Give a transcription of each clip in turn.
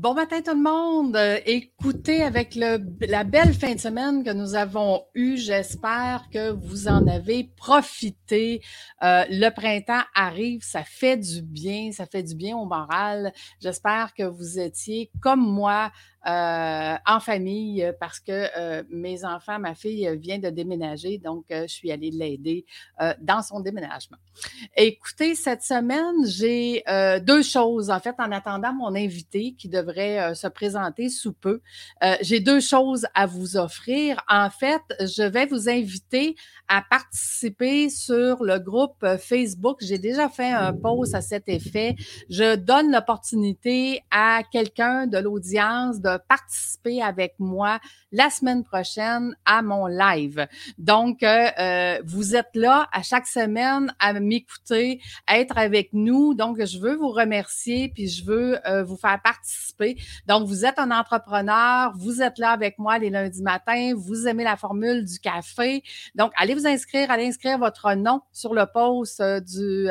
Bon matin tout le monde. Euh, écoutez, avec la belle fin de semaine que nous avons eue, j'espère que vous en avez profité. Euh, le printemps arrive, ça fait du bien, ça fait du bien au moral. J'espère que vous étiez comme moi euh, en famille euh, parce que euh, mes enfants, ma fille vient de déménager, donc je suis allée l'aider dans son déménagement. Écoutez, cette semaine, j'ai deux choses. En fait, en attendant mon invité qui devrait se présenter sous peu, j'ai deux choses à vous offrir. En fait, je vais vous inviter à participer sur le groupe Facebook. J'ai déjà fait un post à cet effet. Je donne l'opportunité à quelqu'un de l'audience de participer avec moi la semaine prochaine à mon live. Donc, euh, euh, vous êtes là à chaque semaine à m'écouter, à être avec nous. Donc, je veux vous remercier puis je veux euh, vous faire participer. Donc, vous êtes un entrepreneur, vous êtes là avec moi les lundis matins, vous aimez la formule du café. Donc, allez vous inscrire, allez inscrire votre nom sur le post du,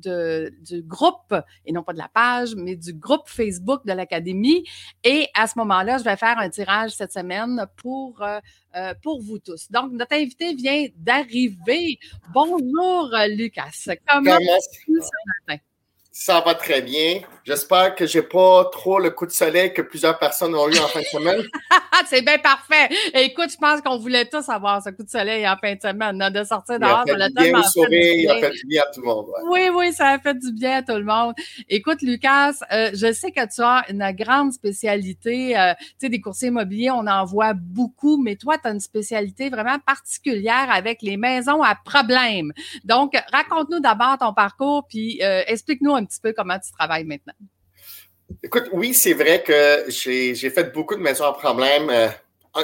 du groupe, et non pas de la page, mais du groupe Facebook de l'Académie. Et à ce moment-là, je vais faire un tirage cette semaine pour, euh, euh, pour vous tous. Donc, notre invité vient d'arriver. Bonjour, Lucas. Comment vas-tu ce matin? Ça va très bien. J'espère que j'ai pas trop le coup de soleil que plusieurs personnes ont eu en fin de semaine. c'est bien parfait. Écoute, je pense qu'on voulait tous avoir ce coup de soleil en fin de semaine, de sortir dehors. Il a fait, bien il a fait du bien à tout le monde. Oui, oui, ça a fait du bien à tout le monde. Écoute, Lucas, euh, je sais que tu as une grande spécialité. Euh, tu sais, des coursiers immobiliers, on en voit beaucoup, mais toi, tu as une spécialité vraiment particulière avec les maisons à problème. Donc, raconte-nous d'abord ton parcours, puis euh, explique-nous un petit peu comment tu travailles maintenant. Écoute, oui, c'est vrai que j'ai fait beaucoup de maisons à problème. Euh,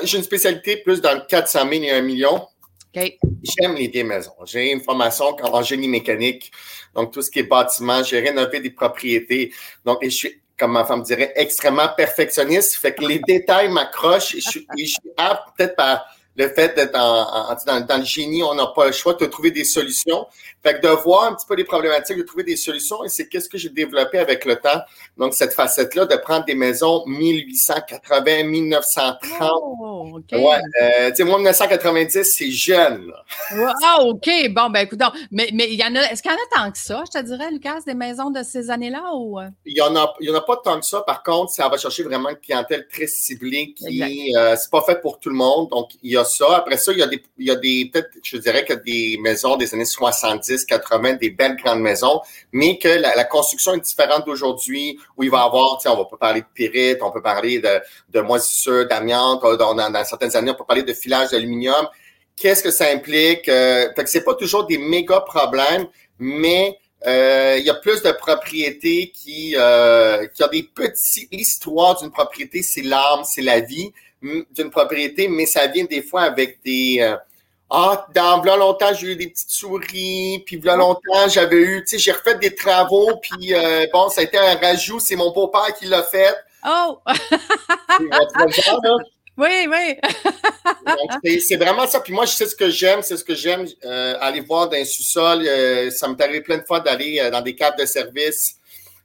j'ai une spécialité plus dans le 400 000 et 1 million. J'aime les vieilles maisons. J'ai une formation en génie mécanique, donc tout ce qui est bâtiment. J'ai rénové des propriétés. Donc, je suis, comme ma femme dirait, extrêmement perfectionniste. Fait que les détails m'accrochent et je suis, je suis apte peut-être par le fait d'être dans, le génie, on n'a pas le choix de trouver des solutions. Fait que de voir un petit peu les problématiques, de trouver des solutions, et c'est qu'est-ce que j'ai développé avec le temps. Donc, cette facette-là, de prendre des maisons 1880, 1930. Oh, OK. Ouais, euh, tu sais, moi, 1990, c'est jeune. Ah, OK. Bon, ben, écoute, mais, mais il y en a, est-ce qu'il y en a tant que ça, je te dirais, Lucas, des maisons de ces années-là ou? Il y en a, il y en a pas tant que ça. Par contre, ça va chercher vraiment une clientèle très ciblée qui, euh, c'est pas fait pour tout le monde. Donc, il y a Après ça, il y a des, il y a des peut-être, je dirais que des maisons des années 70, 80, des belles grandes maisons, mais que la, construction est différente d'aujourd'hui, où il va y avoir, on va pas parler de pyrite, on peut parler de, de moisissure, d'amiante, dans, dans, certaines années, on peut parler de filage d'aluminium. Qu'est-ce que ça implique? Euh, fait que c'est pas toujours des méga problèmes, mais euh, il y a plus de propriétés qui, euh, qui ont des petits. L'histoire d'une propriété, c'est l'âme, c'est la vie d'une propriété, mais ça vient des fois avec des. Euh, ah, dans là longtemps, j'ai eu des petites souris, puis là longtemps, j'avais eu, tu sais, j'ai refait des travaux, puis euh, bon, ça a été un rajout, c'est mon beau-père qui l'a fait. Oh! Oui, oui. c'est vraiment ça. Puis moi, je sais ce que j'aime, c'est ce que j'aime, euh, aller voir dans un sous-sol. ça m'est arrivé plein de fois d'aller dans des caves de service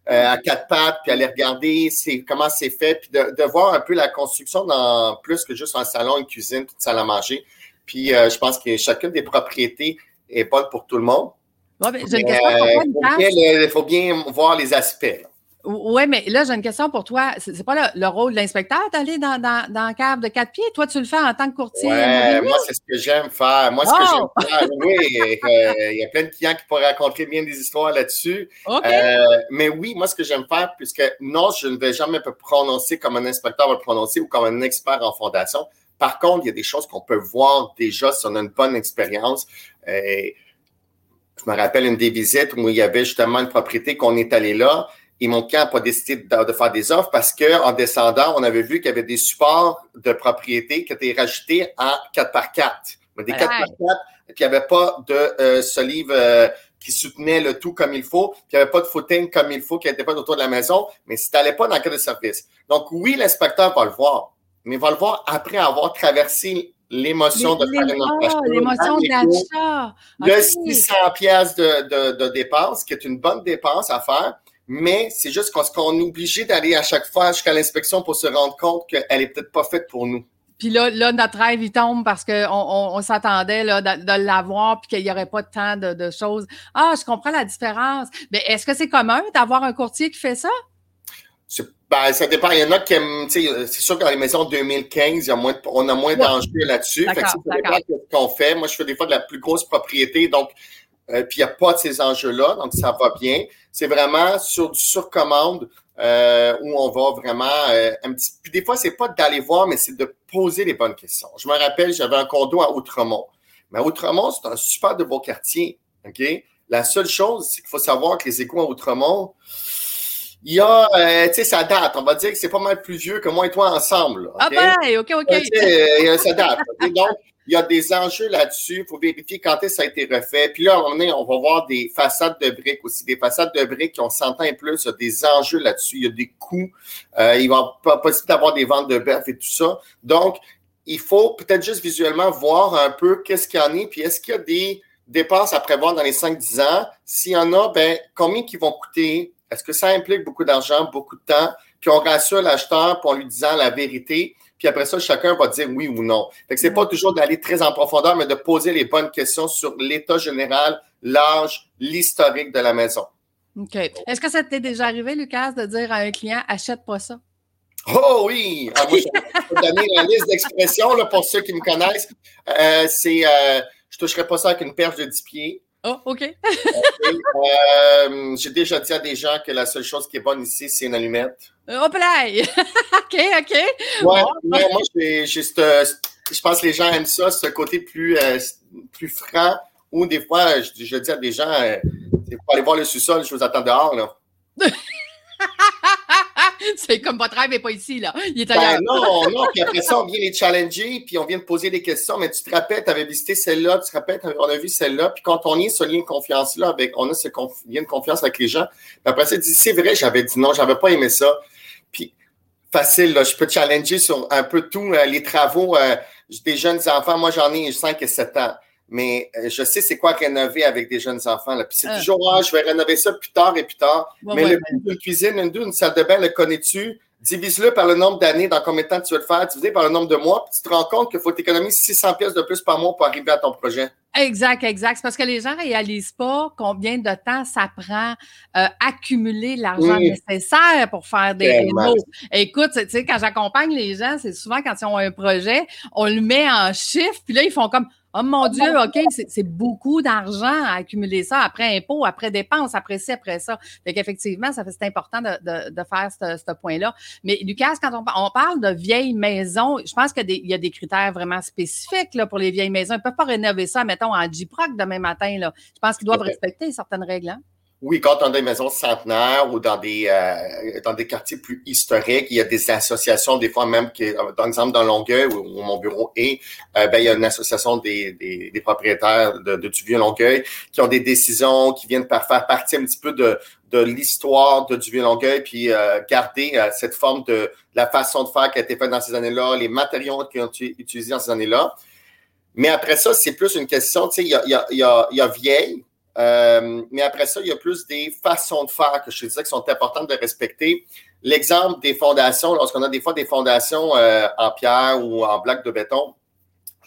à quatre pattes, puis aller regarder comment c'est fait, puis de, voir un peu la construction dans plus que juste un salon, une cuisine, une salle à manger. Puis euh, je pense que chacune des propriétés est bonne pour tout le monde. Ouais, mais euh, il faut bien voir les aspects. Oui, mais là, j'ai une question pour toi. C'est pas le, rôle de l'inspecteur d'aller dans, dans, dans le cave de quatre pieds? Toi, tu le fais en tant que courtier. Ouais, moi, c'est ce que j'aime faire. Moi, ce que j'aime oh! faire, oui, euh, il y a plein de clients qui pourraient raconter bien des histoires là-dessus. Euh, mais oui, moi, ce que j'aime faire, puisque non, je ne vais jamais me prononcer comme un inspecteur va le prononcer ou comme un expert en fondation. Par contre, il y a des choses qu'on peut voir déjà si on a une bonne expérience. Euh, je me rappelle une des visites où il y avait justement une propriété qu'on est allé là et mon client n'a pas décidé de, faire des offres parce qu'en descendant, on avait vu qu'il y avait des supports de propriété qui étaient rajoutés en 4 par 4 Mais des 4 par 4 et puis il n'y avait pas de euh, solive euh, qui soutenait le tout comme il faut, puis il n'y avait pas de footing comme il faut, qui n'était pas autour de la maison, mais si tu n'allais pas dans le cas de service. Donc oui, l'inspecteur va le voir, mais il va le voir après avoir traversé l'émotion de faire une offre. l'émotion d'achat. Le 600 pièces de, de, de dépense, qui est une bonne dépense à faire, mais c'est juste qu'on est obligé d'aller à chaque fois jusqu'à l'inspection pour se rendre compte qu'elle est peut-être pas faite pour nous. Puis là, là, notre rêve, il tombe parce qu'on on, s'attendait là, de, l'avoir puis qu'il n'y aurait pas tant de, de, choses. Ah, je comprends la différence. Mais est-ce que c'est commun d'avoir un courtier qui fait ça? Ben, ça dépend. Il y en a qui aiment, c'est sûr que dans les maisons 2015, il y a moins on a moins d'enjeux là-dessus. Fait que ça dépend de ce qu'on fait. Moi, je fais des fois de la plus grosse propriété, donc, euh, puis il n'y a pas de ces enjeux-là, donc ça va bien. C'est vraiment sur du surcommande euh, où on va vraiment euh, un petit. Puis des fois, c'est pas d'aller voir, mais c'est de poser les bonnes questions. Je me rappelle, j'avais un condo à Outremont. Mais Outremont, c'est un super de beau quartier. OK? La seule chose, c'est qu'il faut savoir que les échos à Outremont, il y a, euh, tu sais, ça date. On va dire que c'est pas mal plus vieux que moi et toi ensemble. Ah ben, OK, OK. Euh, ça date. Donc, il y a des enjeux là-dessus. Il faut vérifier quand est-ce que ça a été refait. Puis là, moment donné, on va voir des façades de briques aussi. Des façades de briques qui ont 100 ans et plus. Il y a des enjeux là-dessus. Il y a des coûts. Euh, il va pas possible d'avoir des ventes de bœuf et tout ça. Donc, il faut peut-être juste visuellement voir un peu qu'est-ce qu'il y en a. Puis est-ce qu'il y a des dépenses à prévoir dans les 5-10 ans? S'il y en a, ben, combien qui vont coûter? Est-ce que ça implique beaucoup d'argent, beaucoup de temps? Puis on rassure l'acheteur pour lui disant la vérité. Puis après ça, chacun va dire oui ou non. Fait que c'est pas toujours d'aller très en profondeur, mais de poser les bonnes questions sur l'état général, l'âge, l'historique de la maison. OK. Est-ce que ça t'est déjà arrivé, Lucas, de dire à un client achète pas ça? Oh oui! Ah, moi, je vais donner la liste d'expressions pour ceux qui me connaissent. Euh, c'est euh, je toucherai pas ça avec une perche de 10 pieds. Oh, OK. Euh, j'ai déjà dit à des gens que la seule chose qui est bonne ici, c'est une allumette. Hop là! OK, OK. Ouais, moi, je pense que les gens aiment ça, ce côté plus, euh, plus franc, ou des fois, je, dis à des gens, euh, pour aller voir le sous-sol, je vous attends dehors, là. c'est comme votre rêve n'est pas ici, là. Il est ben non, non. Puis après ça, on vient les challenger, puis on vient de poser des questions. Mais tu te rappelles, tu avais visité celle-là, tu te rappelles, on a vu celle-là. Puis quand on est ce lien de confiance-là, avec, on a ce lien de confiance avec les gens. Puis après ça, dit, c'est vrai, j'avais dit non, j'avais pas aimé ça. Puis facile, je peux challenger sur un peu tout, euh, les travaux euh, des jeunes enfants. Moi, j'en ai 5 et 7 ans mais euh, je sais c'est quoi rénover avec des jeunes enfants. Là. Puis c'est ah. toujours, ah, je vais rénover ça plus tard et plus tard. mais le coût d'une cuisine, une, une salle de bain, le connais-tu? Divise-le par le nombre d'années, dans combien de temps tu veux le faire, divisé par le nombre de mois, puis tu te rends compte qu'il faut t'économiser 600 pièces de plus par mois pour arriver à ton projet. Exact, exact. C'est parce que les gens ne réalisent pas combien de temps ça prend euh, accumuler l'argent nécessaire pour faire des rénaux. Écoute, tu sais, quand j'accompagne les gens, c'est souvent quand ils ont un projet, on le met en chiffres, puis là, ils font comme Oh mon Dieu, OK, c'est beaucoup d'argent à accumuler ça après impôts, après dépenses, après ci, après ça. Fait qu'effectivement, ça fait c'est important de, de, de, faire ce, ce point-là. Mais Lucas, quand on, on, parle de vieilles maisons, je pense qu'il y a des critères vraiment spécifiques là, pour les vieilles maisons. Ils ne peuvent pas rénover ça, mettons, en J-Proc demain matin. Là. Je pense qu'ils doivent respecter certaines règles. Hein? Oui, quand on a des maisons centenaires ou dans des euh, dans des quartiers plus historiques, il y a des associations, des fois même, qui, dans exemple dans Longueuil, où, mon bureau est, euh, ben, il y a une association des, des, des propriétaires de, de, du vieux Longueuil qui ont des décisions, qui viennent par faire partie un petit peu de, de l'histoire de du vieux Longueuil, puis euh, garder euh, cette forme de, la façon de faire qui a été faite dans ces années-là, les matériaux qui ont été utilisés dans ces années-là. Mais après ça, c'est plus une question, tu sais, il y a, y a, y a vieille, euh, mais après ça, il y a plus des façons de faire que je te disais qui sont importantes de respecter. L'exemple des fondations, lorsqu'on a des fois des fondations euh, en pierre ou en bloc de béton,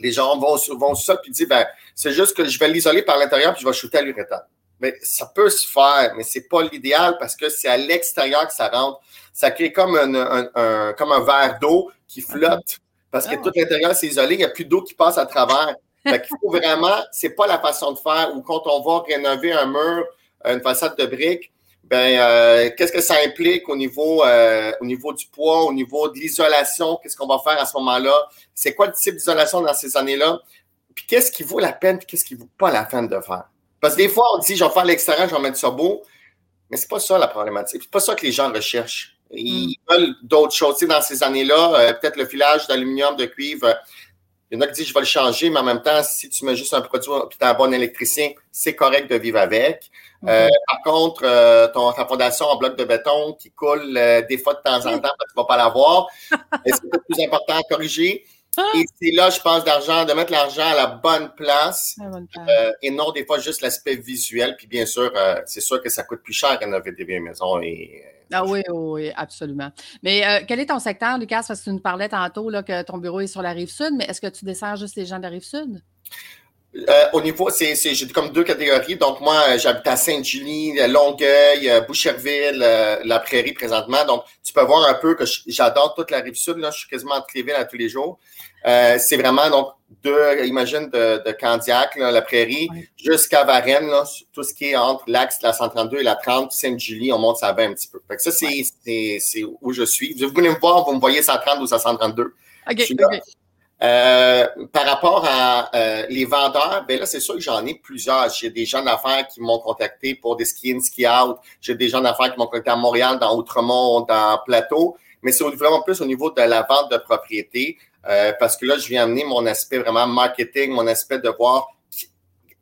les gens vont, vont sur ça et disent ben, c'est juste que je vais l'isoler par l'intérieur puis je vais shooter à l'uréthane. Mais ça peut se faire, mais c'est pas l'idéal parce que c'est à l'extérieur que ça rentre. Ça crée comme un, un, comme un verre d'eau qui flotte parce que ah. tout l'intérieur c'est isolé, il n'y a plus d'eau qui passe à travers. Fait qu'il faut vraiment, c'est pas la façon de faire où quand on va rénover un mur, une façade de briques, ben euh, qu'est-ce que ça implique au niveau euh, au niveau du poids, au niveau de l'isolation, qu'est-ce qu'on va faire à ce moment-là? C'est quoi le type d'isolation dans ces années-là? Puis qu'est-ce qui vaut la peine, puis qu'est-ce qui vaut pas la peine de faire? Parce que des fois, on dit je vais faire l'extérieur, je vais mettre ça beau, mais c'est pas ça la problématique. C'est pas ça que les gens recherchent. Ils hmm. veulent d'autres choses. dans ces années-là, euh, peut-être le filage d'aluminium, de cuivre, il y en a qui disent je vais le changer, mais en même temps, si tu mets juste un produit et tu es un bon électricien, c'est correct de vivre avec. Euh, par contre, euh, ton, ta fondation en bloc de béton qui coule euh, des fois de temps en temps, tu ne vas pas l'avoir. Est-ce que c'est plus important à corriger? Et c'est là, je pense, d'argent, de mettre l'argent à la bonne place, euh, et non des fois juste l'aspect visuel. Puis bien sûr, euh, c'est sûr que ça coûte plus cher rénover des vieilles maisons. Et, ah oui, oui, absolument. Mais quel est ton secteur, Lucas? Parce que tu nous parlais tantôt là, que ton bureau est sur la rive sud, mais est-ce que tu descends juste les gens de la rive sud? Euh, au niveau, c'est, j'ai comme deux catégories. Donc, moi, j'habite à Sainte-Julie, Longueuil, euh, Boucherville, euh, La Prairie présentement. Donc, tu peux voir un peu que j'adore toute la rive sud. Là, je suis quasiment entre les villes à tous les jours. c'est vraiment, donc, deux, imagine, de, de Candiac, La Prairie, jusqu'à Varennes, là, tout ce qui est entre l'axe la 132 et la 30, Sainte-Julie, on monte ça va un petit peu. Fait que ça, c'est, c'est, c'est où je suis. Vous venez me voir, vous me voyez 130 ou 132. OK, OK. Euh, par rapport à euh, les vendeurs, ben là, c'est sûr que j'en ai plusieurs. J'ai des gens d'affaires qui m'ont contacté pour des ski-in, ski-out. J'ai des gens d'affaires qui m'ont contacté à Montréal, dans Outremont, dans Plateau. Mais c'est vraiment plus au niveau de la vente de propriété. Euh, parce que là, je viens amener mon aspect vraiment marketing, mon aspect de voir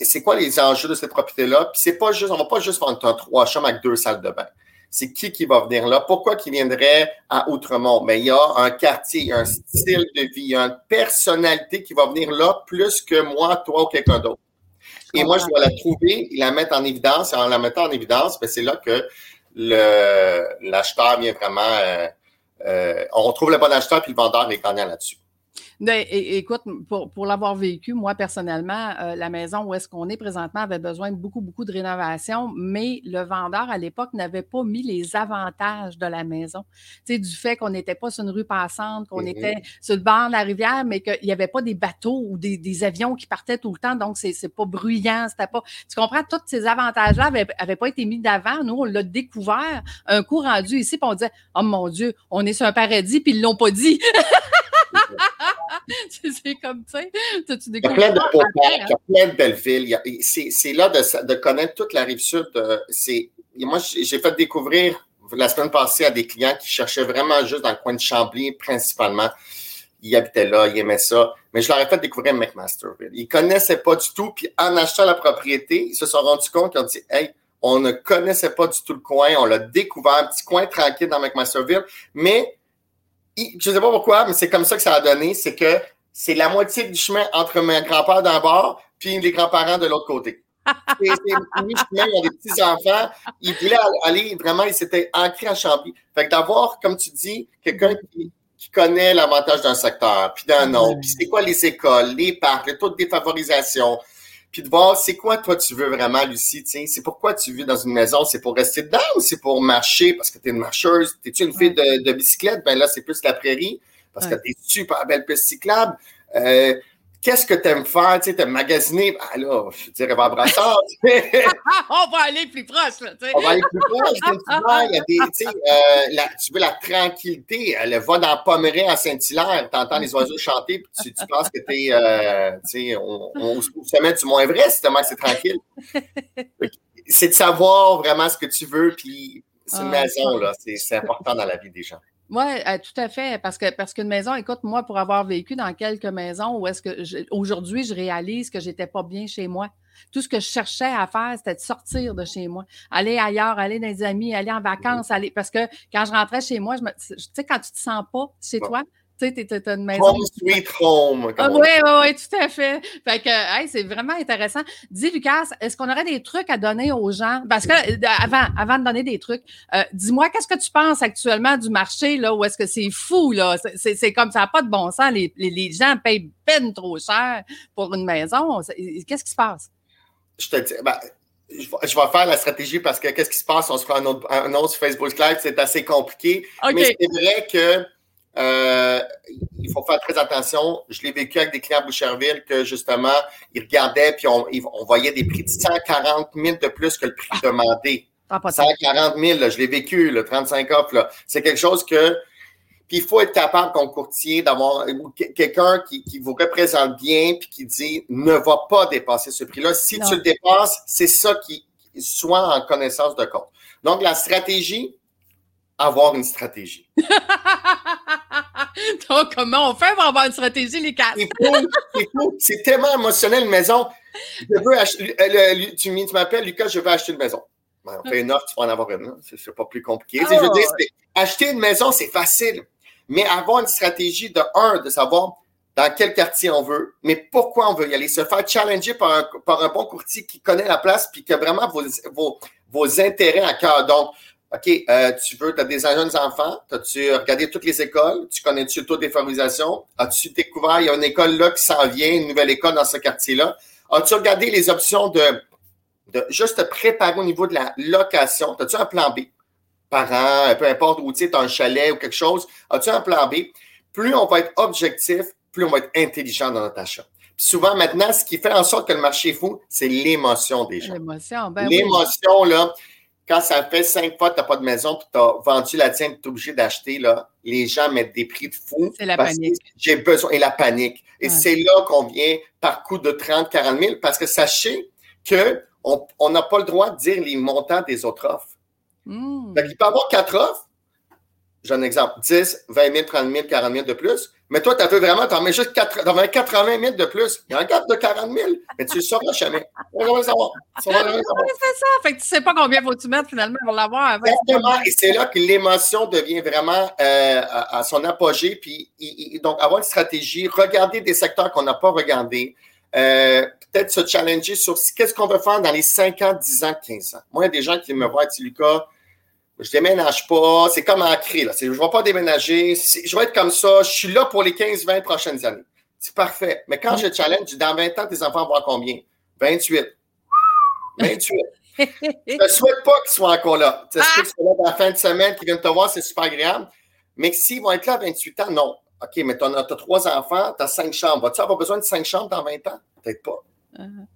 c'est quoi les enjeux de cette propriété-là. Puis c'est pas juste, on va pas juste vendre un trois chambres avec deux salles de bain c'est qui qui va venir là? Pourquoi qui viendrait à Outremont? Mais il y a un quartier, un style de vie, il y a une personnalité qui va venir là plus que moi, toi ou quelqu'un d'autre. Et moi, je dois la trouver, la mettre en évidence. Et en la mettant en évidence, ben, c'est là que l'acheteur vient vraiment. Euh, euh, on retrouve le bon acheteur puis le vendeur est gagnant là-dessus. Ben, écoute, pour, pour l'avoir vécu, moi personnellement, euh, la maison où est-ce qu'on est présentement avait besoin de beaucoup, beaucoup de rénovation, mais le vendeur à l'époque n'avait pas mis les avantages de la maison. Tu sais, du fait qu'on n'était pas sur une rue passante, qu'on mm-hmm. était sur le bord de la rivière, mais qu'il n'y avait pas des bateaux ou des, avions qui partaient tout le temps, donc c'est, c'est pas bruyant, c'était pas. Tu comprends, tous ces avantages-là n'avaient pas été mis d'avant. Nous, on l'a découvert un coup rendu ici, puis on disait Oh mon Dieu, on est sur un paradis, puis ils l'ont pas dit. c'est comme, tu sais, Il y a plein de beaux il y a plein de belles villes. C'est là de, de, connaître toute la rive sud. Euh, moi, j'ai fait découvrir la semaine passée à des clients qui cherchaient vraiment juste dans le coin de Chambly, principalement. Ils habitaient là, ils aimaient ça. Mais je leur ai fait découvrir McMasterville. Ils ne connaissaient pas du tout. Puis en achetant la propriété, ils se sont rendus compte qu'ils ont dit Hey, on ne connaissait pas du tout le coin. On l'a découvert, un petit coin tranquille dans McMasterville. Mais je ne sais pas pourquoi, mais c'est comme ça que ça a donné, c'est que c'est la moitié du chemin entre mes grands-pères d'un bord puis les grands-parents de l'autre côté. c'est chemin, il y a des petits-enfants, ils voulaient aller, vraiment, ils s'étaient ancrés à Chambly. Fait que d'avoir, comme tu dis, quelqu'un qui, connaît l'avantage d'un secteur, puis d'un autre, puis c'est quoi les écoles, les parcs, le taux de défavorisation, puis de voir c'est quoi toi tu veux vraiment, Lucie, c'est pourquoi tu vis dans une maison, c'est pour rester dedans ou c'est pour marcher? Parce que tu es une marcheuse, t'es-tu une fille de, bicyclette, ben là c'est plus la prairie. Parce que tu es super belle piste cyclable. Euh, qu'est-ce que tu aimes faire? Tu sais, magasiner? Ah là, je dirais pas brassard. On va aller plus proche, là, On va aller plus proche. il y a des, tu, sais, euh, la, tu veux la tranquillité. Elle va dans Pommeret à Saint-Hilaire. Tu entends les oiseaux chanter, puis tu, penses que tu es, euh, tu sais, on, on, se met du Mont Everest, tellement c'est tranquille. c'est de savoir vraiment ce que tu veux, puis c'est une ah, maison, là. C'est important dans la vie des gens. Oui, euh, tout à fait. Parce que parce qu'une maison, écoute, moi, pour avoir vécu dans quelques maisons où est-ce que aujourd'hui, je réalise que j'étais pas bien chez moi. Tout ce que je cherchais à faire, c'était de sortir de chez moi, aller ailleurs, aller dans des amis, aller en vacances, aller. Parce que quand je rentrais chez moi, je me, tu sais, quand tu te sens pas chez toi, tu sais, une maison. Home sweet home. Ah, oui, oui, oui, tout à fait. Fait que, c'est vraiment intéressant. Dis, Lucas, est-ce qu'on aurait des trucs à donner aux gens? Parce que, euh, avant, avant de donner des trucs, euh, dis-moi, qu'est-ce que tu penses actuellement du marché, là, où est-ce que c'est fou, là? C'est comme ça n'a pas de bon sens. Les, les, gens payent peine trop cher pour une maison. Qu'est-ce qui se passe? Je te dis, ben, je vais faire la stratégie parce que qu'est-ce qui se passe? On se prend un autre, un autre Facebook Live, c'est assez compliqué. Mais c'est vrai que euh, il faut faire très attention. Je l'ai vécu avec des clients à Boucherville que justement, ils regardaient puis on, on voyait des prix de 140 000 de plus que le prix demandé. 140 000, je l'ai vécu, le 35 off. C'est quelque chose que. Puis il faut être capable, comme courtier, d'avoir quelqu'un qui, qui, vous représente bien puis qui dit ne va pas dépasser ce prix-là. Si tu le dépasses, c'est ça qui soit en connaissance de compte. Donc, la stratégie, avoir une stratégie. Donc, comment on fait pour avoir une stratégie, les quatre? C'est tellement émotionnel, une maison. Je veux acheter, euh, tu, m'appelles, Lucas, je veux acheter une maison. Ben, on fait une offre, tu vas en avoir une. C'est pas plus compliqué. Je veux ah, acheter une maison, c'est facile. Mais avoir une stratégie de un, de savoir dans quel quartier on veut, mais pourquoi on veut y aller, se faire challenger par un, par un bon courtier qui connaît la place puis qui a vraiment vos, vos, vos intérêts à cœur. Donc, OK, euh, tu veux, tu as des jeunes enfants, as-tu regardé toutes les écoles, tu connais-tu le taux défavorisation, as-tu découvert, il y a une école là qui s'en vient, une nouvelle école dans ce quartier-là, as-tu regardé les options de, de juste te préparer au niveau de la location, as-tu un plan B? Parents, peu importe où tu es, un chalet ou quelque chose, as-tu un plan B? Plus on va être objectif, plus on va être intelligent dans notre achat. Puis souvent, maintenant, ce qui fait en sorte que le marché est fou, c'est l'émotion des gens. L'émotion, ben L'émotion, là, quand ça fait cinq fois que tu n'as pas de maison puis tu as vendu la tienne, tu es obligé d'acheter, là, les gens mettent des prix de fou. C'est la panique. J'ai besoin, et la panique. Et c'est là qu'on vient par coup de 30, 40 000 parce que sachez qu'on n'a pas le droit de dire les montants des autres offres. Mmh. il peut y avoir quatre offres. J'ai un exemple 10, 20 000, 30 000, 40 000 de plus. Mais toi, tu as fait vraiment, tu en mets juste 4, 80 000 de plus. Il y a un gap de 40 000, mais tu ne le sauras jamais. On va savoir. C'est ça. Fait que tu ne sais pas combien faut tu mettre finalement pour l'avoir. Exactement. Et c'est là que l'émotion devient vraiment euh, à, son apogée. Puis, donc, avoir une stratégie, regarder des secteurs qu'on n'a pas regardés. Euh, peut-être se challenger sur qu'est-ce qu'on veut faire dans les 5 ans, 10 ans, 15 ans. Moi, il y a des gens qui me voient, dit Lucas, je déménage pas. C'est comme ancré. Là. Je ne vais pas déménager. Je vais être comme ça. Je suis là pour les 15-20 prochaines années. C'est parfait. Mais quand je challenge, dans 20 ans, tes enfants vont avoir combien? 28. 28. je ne souhaite pas qu'ils soient encore là. Tu sais, qu'ils soient là dans la fin de semaine, qu'ils viennent te voir, c'est super agréable. Mais s'ils vont être là à 28 ans, non. OK, mais tu as, trois enfants, tu as cinq chambres. Vas-tu avoir besoin de cinq chambres dans 20 ans? Peut-être pas. Uh-huh.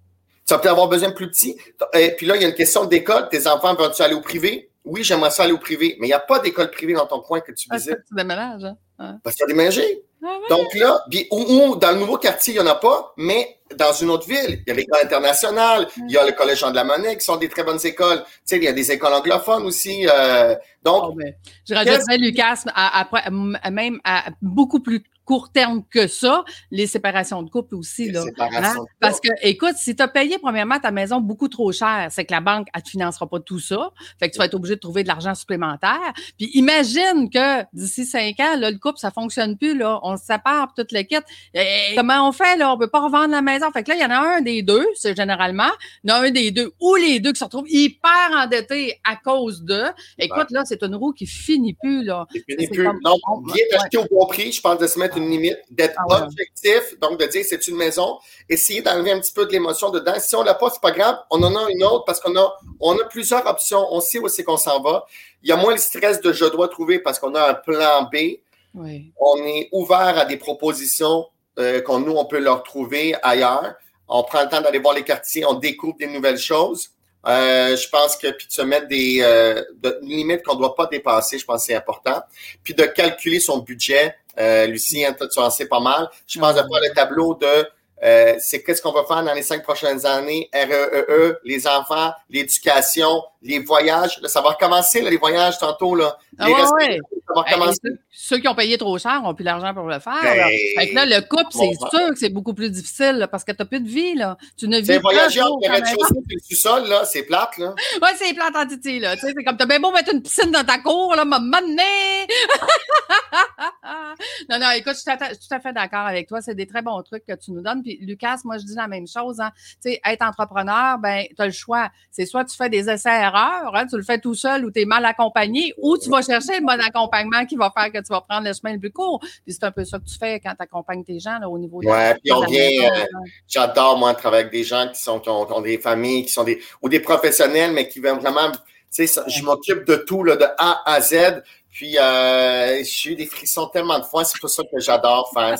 Tu vas peut-être avoir besoin de plus petit. Et puis là, il y a une question d'école. Tes enfants vont-tu aller au privé? Oui, j'aimerais ça aller au privé, mais il n'y a pas d'école privée dans ton coin que tu visites. Parce que tu déménages, hein? Parce que tu as déménagé. Ah Donc là, ou, dans le nouveau quartier, il n'y en a pas, mais dans une autre ville, il y a l'école internationale, il y a le Collège Jean de la Monnaie, qui sont des très bonnes écoles. Tu sais, il y a des écoles anglophones aussi. Euh, donc, oh, ben, je rajouterais, Lucas, après, même à beaucoup plus court terme que ça, les séparations de couple aussi. Là, hein? Parce que, écoute, si tu as payé premièrement ta maison beaucoup trop cher, c'est que la banque, elle te financera pas tout ça. Fait que tu vas être obligé de trouver de l'argent supplémentaire. Puis imagine que d'ici cinq ans, là, le couple, ça fonctionne plus, là. On se sépare, toute le kit. comment on fait, là? On peut pas revendre la maison. Fait que là, il y en a un des deux, c'est généralement. Il y en a un des deux ou les deux qui se retrouvent hyper endettés à cause de. Écoute, là, c'est une roue qui finit plus, là. Finit plus. Donc, bien acheter au bon prix, je pense de se mettre une limite, d'être ah objectif, donc de dire c'est une maison, essayer d'enlever un petit peu de l'émotion dedans. Si on l'a pas, c'est pas grave, on en a une autre parce qu'on a, on a plusieurs options, on sait où c'est qu'on s'en va. Il y a moins le stress de je dois trouver parce qu'on a un plan B. On est ouvert à des propositions euh, qu'on nous, on peut leur trouver ailleurs. On prend le temps d'aller voir les quartiers, on découvre des nouvelles choses. Euh, je pense que puis de se mettre des euh, limites qu'on ne doit pas dépasser, je pense que c'est important. Puis de calculer son budget. Euh, Lucie, hein, tu en sais pas mal. Je pense de faire le tableau de euh, c'est qu'est-ce qu'on va faire dans les cinq prochaines années, REE, e, les enfants, l'éducation, les voyages. ça va recommencer, les voyages tantôt. Là. Ah ouais, Ça va recommencer. ceux, qui ont payé trop cher n'ont plus l'argent pour le faire. Ben, fait que là, le couple, c'est sûr que c'est beaucoup plus difficile parce que tu n'as plus de vie. Là. Tu ne vis pas. voyager entre le rez-de-chaussée et le sous-sol, là, c'est plate. Là. Oui, c'est plate en titi. Là. C'est comme, t'as bien beau mettre une piscine dans ta cour, là, m'a non, non, écoute, je suis tout à fait d'accord avec toi. C'est des très bons trucs que tu nous donnes. Puis, Lucas, moi, je dis la même chose. Hein. Tu sais, être entrepreneur, ben, tu as le choix. C'est soit tu fais des essais-erreurs, hein, tu le fais tout seul ou tu es mal accompagné, ou tu vas chercher le bon accompagnement qui va faire que tu vas prendre le chemin le plus court. Puis, c'est un peu ça que tu fais quand tu accompagnes tes gens là, au niveau de Ouais, puis on vient. Euh, j'adore, moi, travailler avec des gens qui, sont, qui ont, des familles, qui sont des. ou des professionnels, mais qui veulent vraiment. Tu sais, je m'occupe de tout, là, de A à Z. Puis, euh, j'ai eu des frissons tellement de fois. C'est pour ça que j'adore faire.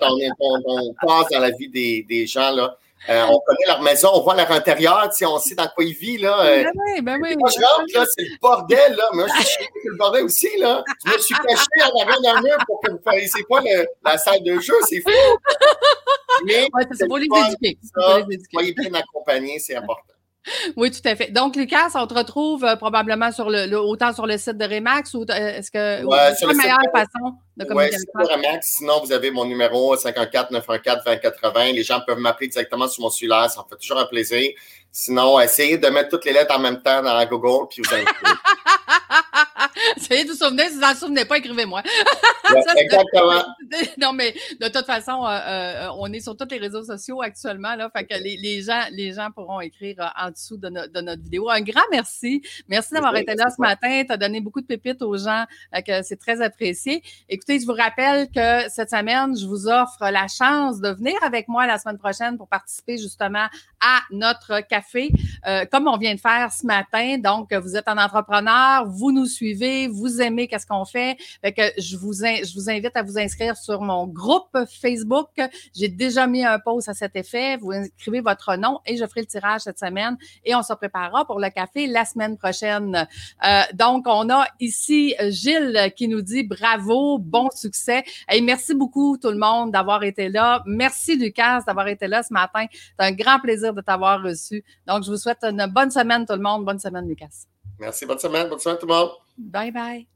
quand on, passe dans la vie des, des gens, là, euh, on connaît leur maison, on voit leur intérieur, on sait dans quoi ils vivent. Là, euh. ben oui, ben oui. Moi, je rentre, là, c'est le bordel. Là. Moi, je suis le bordel aussi. Là. Je me suis caché en avant d'un mur pour que vous fassiez pas la salle de jeu. C'est fou. Mais c'est pour les éduquer. Soyez bien accompagnés, c'est important. Oui, tout à fait. Donc, Lucas, on te retrouve euh, probablement sur le, autant sur le site de Remax ou euh, est-ce que c'est la meilleure façon de communiquer Oui, sur Remax. Sinon, vous avez mon numéro 54 914 2080. Les gens peuvent m'appeler directement sur mon cellulaire. Ça me fait toujours un plaisir. Sinon, essayez de mettre toutes les lettres en même temps dans Google puis vous allez Essayez de vous souvenir. Si vous n'en souvenez pas, écrivez-moi. exactement. non, mais de toute façon, euh, euh, on est sur tous les réseaux sociaux actuellement. Là, fait que les, gens, les gens pourront écrire euh, en dessous de, notre vidéo. Un grand merci. Merci d'avoir été là ce matin. Tu as donné beaucoup de pépites aux gens. que c'est très apprécié. Écoutez, je vous rappelle que cette semaine, je vous offre la chance de venir avec moi la semaine prochaine pour participer justement à notre café, comme on vient de faire ce matin. Donc, vous êtes un entrepreneur, vous nous suivez, vous aimez qu'est-ce qu'on fait. Fait que je vous, invite à vous inscrire sur mon groupe Facebook. J'ai déjà mis un post à cet effet. Vous inscrivez votre nom et je ferai le tirage cette semaine et on se préparera pour le café la semaine prochaine. Euh, donc, on a ici Gilles qui nous dit bravo, bon succès. Et merci beaucoup tout le monde d'avoir été là. Merci Lucas d'avoir été là ce matin. C'est un grand plaisir de t'avoir reçu. Donc, je vous souhaite une bonne semaine tout le monde. Bonne semaine Lucas. Merci, bonne semaine. Bonne semaine tout le monde. Bye bye.